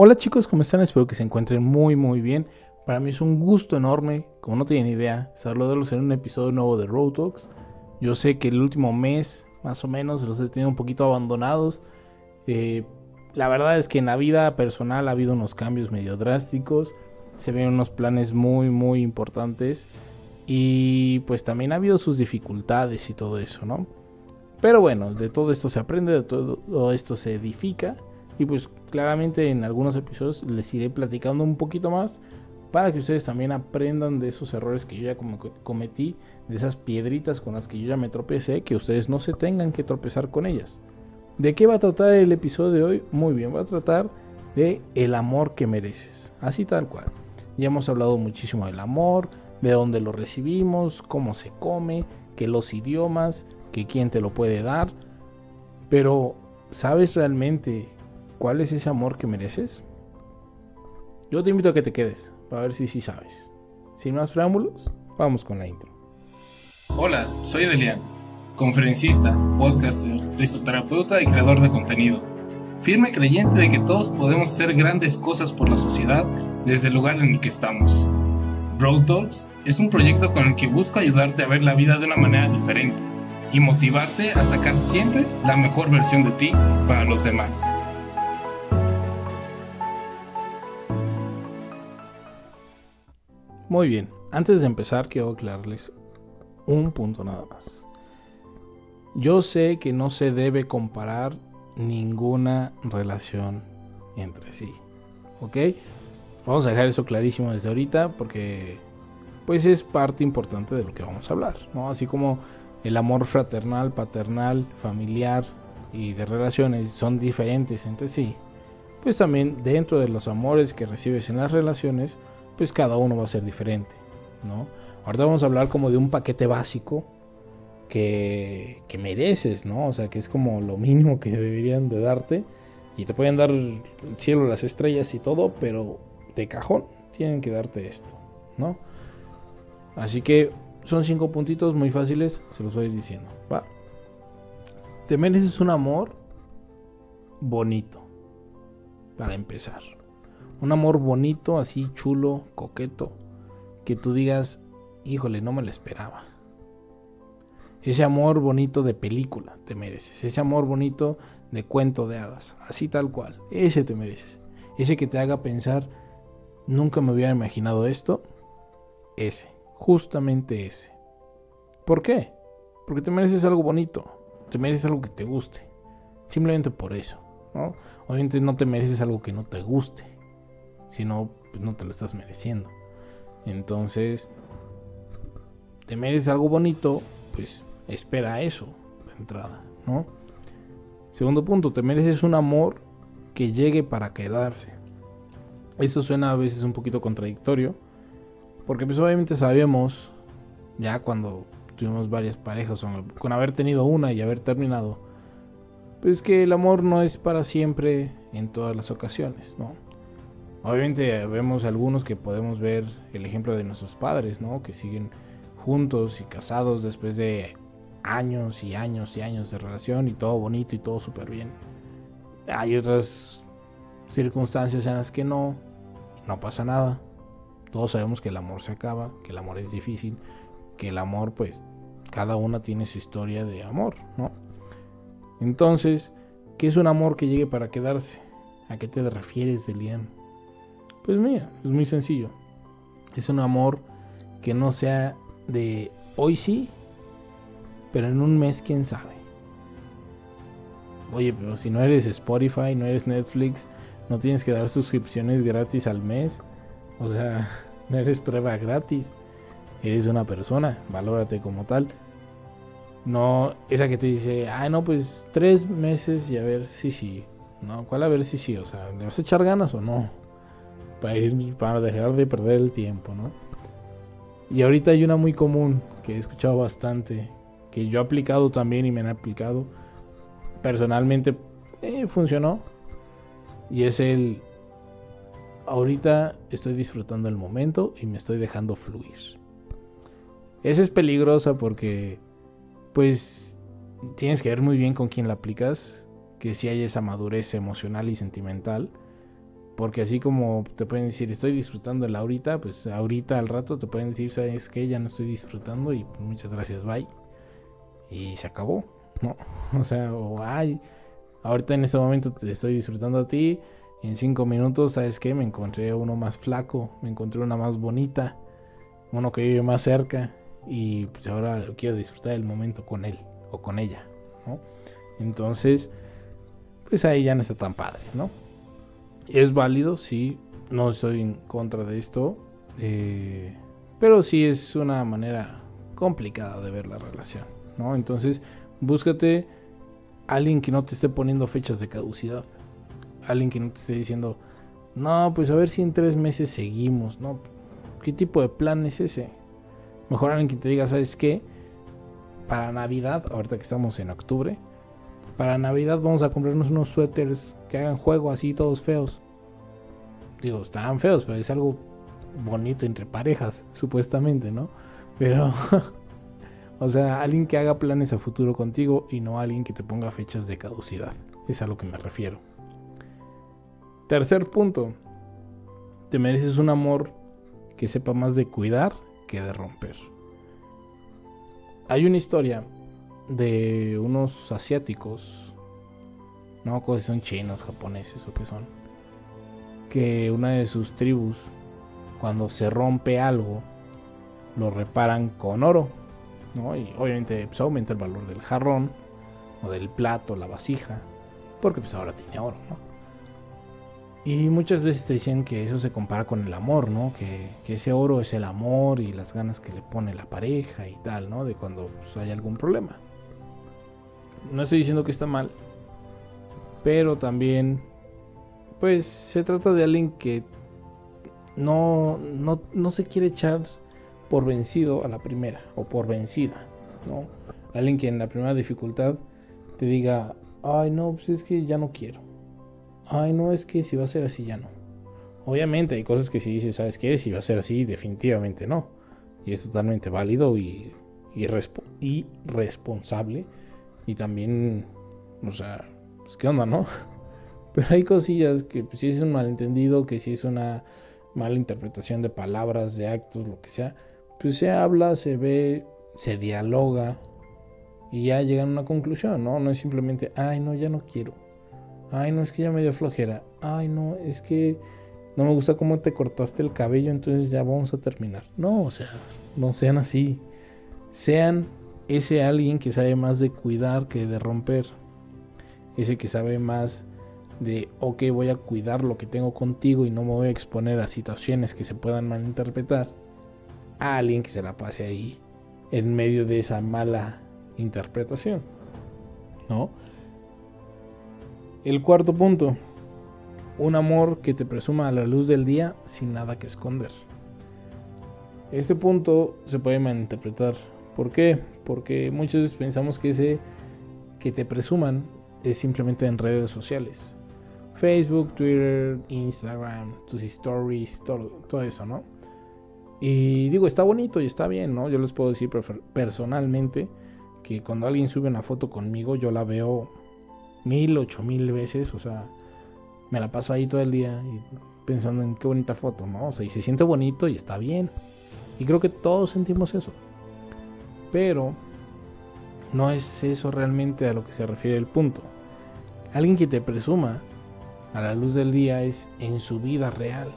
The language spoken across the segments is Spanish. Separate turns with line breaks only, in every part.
Hola chicos, ¿cómo están? Espero que se encuentren muy muy bien. Para mí es un gusto enorme, como no tienen idea, saludarlos en un episodio nuevo de Road Talks. Yo sé que el último mes, más o menos, los he tenido un poquito abandonados. Eh, la verdad es que en la vida personal ha habido unos cambios medio drásticos. Se ven unos planes muy muy importantes. Y pues también ha habido sus dificultades y todo eso, ¿no? Pero bueno, de todo esto se aprende, de todo esto se edifica. Y pues claramente en algunos episodios les iré platicando un poquito más para que ustedes también aprendan de esos errores que yo ya cometí, de esas piedritas con las que yo ya me tropecé, que ustedes no se tengan que tropezar con ellas. ¿De qué va a tratar el episodio de hoy? Muy bien, va a tratar de el amor que mereces, así tal cual. Ya hemos hablado muchísimo del amor, de dónde lo recibimos, cómo se come, que los idiomas, que quién te lo puede dar, pero ¿sabes realmente ¿Cuál es ese amor que mereces? Yo te invito a que te quedes para ver si sí sabes. Sin más preámbulos, vamos con la intro.
Hola, soy Delian, conferencista, podcaster, risoterapeuta y creador de contenido. Firme creyente de que todos podemos hacer grandes cosas por la sociedad desde el lugar en el que estamos. Road Talks es un proyecto con el que busco ayudarte a ver la vida de una manera diferente y motivarte a sacar siempre la mejor versión de ti para los demás.
Muy bien, antes de empezar quiero aclararles un punto nada más. Yo sé que no se debe comparar ninguna relación entre sí. ¿Ok? Vamos a dejar eso clarísimo desde ahorita porque pues es parte importante de lo que vamos a hablar, ¿no? Así como el amor fraternal, paternal, familiar y de relaciones son diferentes entre sí, pues también dentro de los amores que recibes en las relaciones, pues cada uno va a ser diferente, ¿no? Ahorita vamos a hablar como de un paquete básico que, que mereces, ¿no? O sea, que es como lo mínimo que deberían de darte y te pueden dar el cielo, las estrellas y todo, pero de cajón tienen que darte esto, ¿no? Así que son cinco puntitos muy fáciles, se los voy diciendo, ¿va? Te mereces un amor bonito, para empezar. Un amor bonito, así chulo, coqueto, que tú digas, híjole, no me lo esperaba. Ese amor bonito de película te mereces. Ese amor bonito de cuento de hadas. Así tal cual. Ese te mereces. Ese que te haga pensar, nunca me hubiera imaginado esto. Ese. Justamente ese. ¿Por qué? Porque te mereces algo bonito. Te mereces algo que te guste. Simplemente por eso. Obviamente no te mereces algo que no te guste. Si no, pues no te lo estás mereciendo. Entonces, te mereces algo bonito, pues espera eso de entrada, ¿no? Segundo punto, te mereces un amor que llegue para quedarse. Eso suena a veces un poquito contradictorio, porque pues obviamente sabemos, ya cuando tuvimos varias parejas, con haber tenido una y haber terminado, pues que el amor no es para siempre en todas las ocasiones, ¿no? Obviamente vemos algunos que podemos ver el ejemplo de nuestros padres, ¿no? Que siguen juntos y casados después de años y años y años de relación y todo bonito y todo súper bien. Hay otras circunstancias en las que no, no pasa nada. Todos sabemos que el amor se acaba, que el amor es difícil, que el amor pues cada una tiene su historia de amor, ¿no? Entonces, ¿qué es un amor que llegue para quedarse? ¿A qué te refieres, Delian? Pues mira, es muy sencillo. Es un amor que no sea de hoy sí, pero en un mes quién sabe. Oye, pero si no eres Spotify, no eres Netflix, no tienes que dar suscripciones gratis al mes. O sea, no eres prueba gratis. Eres una persona, valórate como tal. No, esa que te dice, ah, no, pues tres meses y a ver si sí. No, ¿cuál a ver si sí? O sea, ¿le vas a echar ganas o no? Para, ir, para dejar de perder el tiempo, ¿no? Y ahorita hay una muy común que he escuchado bastante, que yo he aplicado también y me han aplicado. Personalmente eh, funcionó. Y es el, ahorita estoy disfrutando el momento y me estoy dejando fluir. Esa es peligrosa porque, pues, tienes que ver muy bien con quién la aplicas, que si hay esa madurez emocional y sentimental Porque así como te pueden decir, estoy disfrutando el ahorita, pues ahorita al rato te pueden decir, sabes que ya no estoy disfrutando y pues, muchas gracias, bye. Y se acabó, ¿no? O sea, o ay, ahorita en ese momento te estoy disfrutando a ti, en cinco minutos, ¿sabes qué? Me encontré uno más flaco, me encontré una más bonita, uno que vive más cerca y pues ahora quiero disfrutar del momento con él o con ella, ¿no? Entonces, pues ahí ya no está tan padre, ¿no? Es válido, sí, no estoy en contra de esto, eh, pero sí es una manera complicada de ver la relación, ¿no? Entonces, búscate alguien que no te esté poniendo fechas de caducidad, alguien que no te esté diciendo, no, pues a ver si en tres meses seguimos, ¿no? ¿Qué tipo de plan es ese? Mejor alguien que te diga, ¿sabes qué? Para Navidad, ahorita que estamos en octubre, para Navidad vamos a comprarnos unos suéteres que hagan juego así, todos feos. Digo, estarán feos, pero es algo bonito entre parejas, supuestamente, ¿no? Pero, o sea, alguien que haga planes a futuro contigo y no alguien que te ponga fechas de caducidad. Es a lo que me refiero. Tercer punto, te mereces un amor que sepa más de cuidar que de romper. Hay una historia de unos asiáticos, no si son chinos, japoneses o qué son, que una de sus tribus, cuando se rompe algo, lo reparan con oro, ¿no? Y obviamente pues, aumenta el valor del jarrón o del plato, la vasija, porque pues ahora tiene oro, ¿no? Y muchas veces te dicen que eso se compara con el amor, ¿no? Que, ese oro es el amor y las ganas que le pone la pareja y tal, ¿no? De cuando pues, hay algún problema. No estoy diciendo que está mal, pero también, pues se trata de alguien que no, no, no se quiere echar por vencido a la primera o por vencida, ¿no? Alguien que en la primera dificultad te diga, ay no, pues es que ya no quiero ay, no, es que si va a ser así ya no. Obviamente hay cosas que si dices, ¿sabes qué? Si va a ser así, definitivamente no. Y es totalmente válido y, y, responsable. Y también, o sea, pues qué onda, ¿no? Pero hay cosillas que pues, si es un malentendido, que si es una mala interpretación de palabras, de actos, lo que sea, pues se habla, se ve, se dialoga y ya llegan a una conclusión, ¿no? No es simplemente, ay, no, ya no quiero Ay, no, es que ya me dio flojera. Ay, no, es que no me gusta cómo te cortaste el cabello, entonces ya vamos a terminar. No, o sea, no sean así. Sean ese alguien que sabe más de cuidar que de romper. Ese que sabe más de, ok, voy a cuidar lo que tengo contigo y no me voy a exponer a situaciones que se puedan malinterpretar. A alguien que se la pase ahí en medio de esa mala interpretación. ¿No? El cuarto punto, un amor que te presuma a la luz del día sin nada que esconder. Este punto se puede malinterpretar. ¿Por qué? Porque veces pensamos que ese que te presuman es simplemente en redes sociales. Facebook, Twitter, Instagram, tus stories, todo, todo eso, ¿no? Y digo, está bonito y está bien, ¿no? Yo les puedo decir personalmente que cuando alguien sube una foto conmigo, yo la veo mil, ocho mil veces, o sea, me la paso ahí todo el día pensando en qué bonita foto, ¿no? O sea, y se siente bonito y está bien. Y creo que todos sentimos eso. Pero no es eso realmente a lo que se refiere el punto. Alguien que te presuma a la luz del día es en su vida real.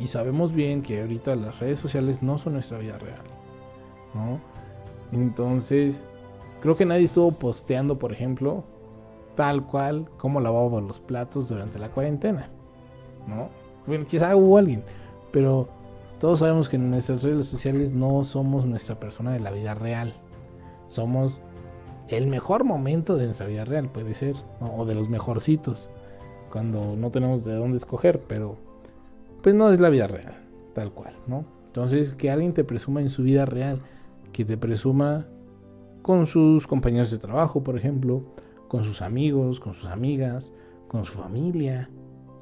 Y sabemos bien que ahorita las redes sociales no son nuestra vida real. ¿no? Entonces, creo que nadie estuvo posteando, por ejemplo, tal cual como lavaba los platos durante la cuarentena. ¿No? Bueno, quizá hubo alguien, pero todos sabemos que en nuestras redes sociales no somos nuestra persona de la vida real. Somos el mejor momento de nuestra vida real, puede ser, o de los mejorcitos, cuando no tenemos de dónde escoger, pero pues no es la vida real, tal cual, ¿no? Entonces, que alguien te presuma en su vida real, que te presuma con sus compañeros de trabajo, por ejemplo, con sus amigos, con sus amigas, con su familia.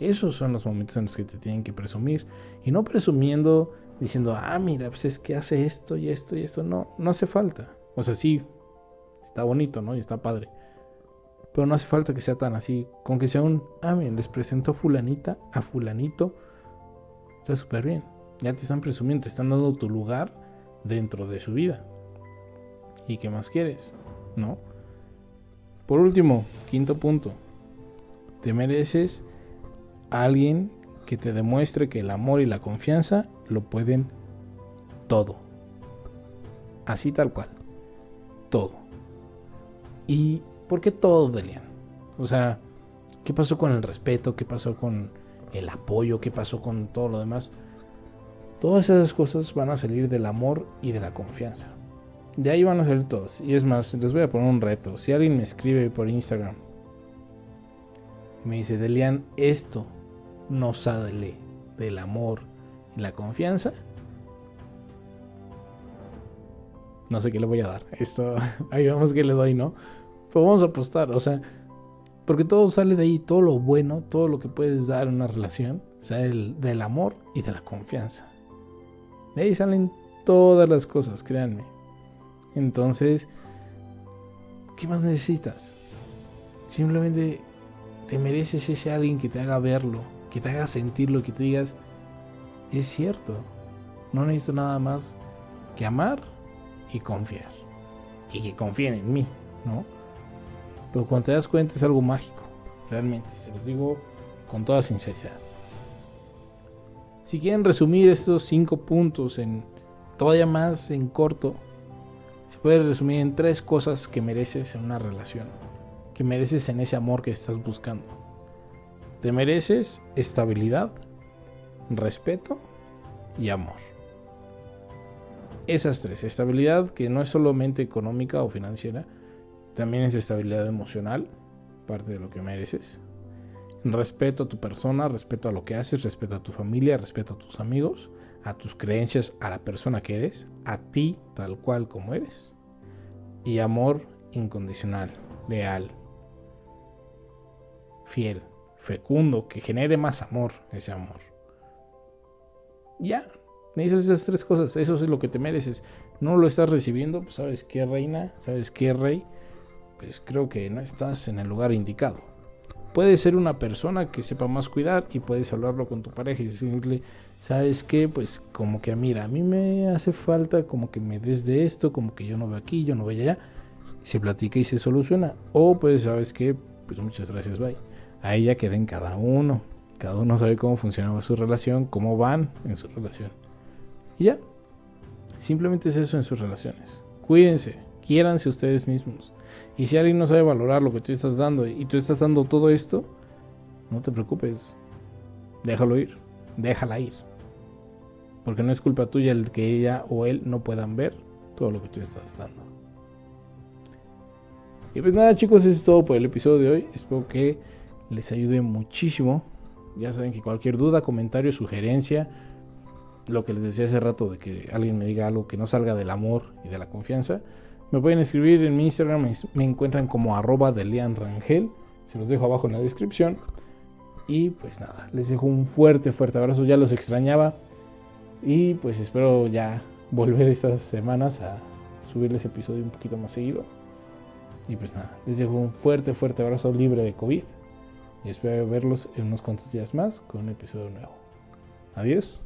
Esos son los momentos en los que te tienen que presumir. Y no presumiendo diciendo, ah, mira, pues es que hace esto y esto y esto. No, no hace falta. O sea, sí, está bonito, ¿no? Y está padre. Pero no hace falta que sea tan así. Con que sea un, ah, les presentó fulanita a fulanito. Está súper bien. Ya te están presumiendo, te están dando tu lugar dentro de su vida. ¿Y qué más quieres? ¿No? Por último, quinto punto. Te mereces a alguien que te demuestre que el amor y la confianza lo pueden todo. Así tal cual. Todo. ¿Y por qué todo, Delian? O sea, ¿qué pasó con el respeto? ¿Qué pasó con el apoyo? ¿Qué pasó con todo lo demás? Todas esas cosas van a salir del amor y de la confianza. De ahí van a salir todas. Y es más, les voy a poner un reto. Si alguien me escribe por Instagram y me dice, Delian, esto no sale del amor y la confianza, no sé qué le voy a dar. Esto, ahí vamos que le doy, ¿no? Pues vamos a apostar, o sea, porque todo sale de ahí, todo lo bueno, todo lo que puedes dar en una relación, sale del amor y de la confianza. De ahí salen todas las cosas, créanme. Entonces, ¿qué más necesitas? Simplemente te mereces ese alguien que te haga verlo, que te haga sentirlo, que te digas, es cierto, no necesito nada más que amar y confiar. Y que confíen en mí, ¿no? Pero cuando te das cuenta es algo mágico, realmente, se los digo con toda sinceridad. Si quieren resumir estos cinco puntos en todavía más en corto, se puede resumir en tres cosas que mereces en una relación, que mereces en ese amor que estás buscando. Te mereces estabilidad, respeto y amor. Esas tres, estabilidad que no es solamente económica o financiera, también es estabilidad emocional, parte de lo que mereces. Respeto a tu persona, respeto a lo que haces, respeto a tu familia, respeto a tus amigos, a tus creencias, a la persona que eres, a ti tal cual como eres. Y amor incondicional, leal, fiel, fecundo, que genere más amor, ese amor. Ya, necesitas esas tres cosas, eso es lo que te mereces. No lo estás recibiendo, pues sabes qué reina, sabes qué rey, pues creo que no estás en el lugar indicado. Puede ser una persona que sepa más cuidar y puedes hablarlo con tu pareja y decirle, ¿sabes qué? Pues como que mira, a mí me hace falta como que me des de esto, como que yo no veo aquí, yo no veo allá. Se platica y se soluciona. O pues, ¿sabes qué? Pues muchas gracias, bye. Ahí ya queden cada uno. Cada uno sabe cómo funcionaba su relación, cómo van en su relación. Y ya. Simplemente es eso en sus relaciones. Cuídense, quiéranse ustedes mismos. Y si alguien no sabe valorar lo que tú estás dando y tú estás dando todo esto, no te preocupes. Déjalo ir. Déjala ir. Porque no es culpa tuya el que ella o él no puedan ver todo lo que tú estás dando. Y pues nada chicos, eso es todo por el episodio de hoy. Espero que les ayude muchísimo. Ya saben que cualquier duda, comentario, sugerencia, lo que les decía hace rato de que alguien me diga algo que no salga del amor y de la confianza, me pueden escribir en mi Instagram, me encuentran como arroba de Rangel, se los dejo abajo en la descripción. Y pues nada, les dejo un fuerte, fuerte abrazo, ya los extrañaba. Y pues espero ya volver estas semanas a subirles episodio un poquito más seguido. Y pues nada, les dejo un fuerte, fuerte abrazo libre de COVID. Y espero verlos en unos cuantos días más con un episodio nuevo. Adiós.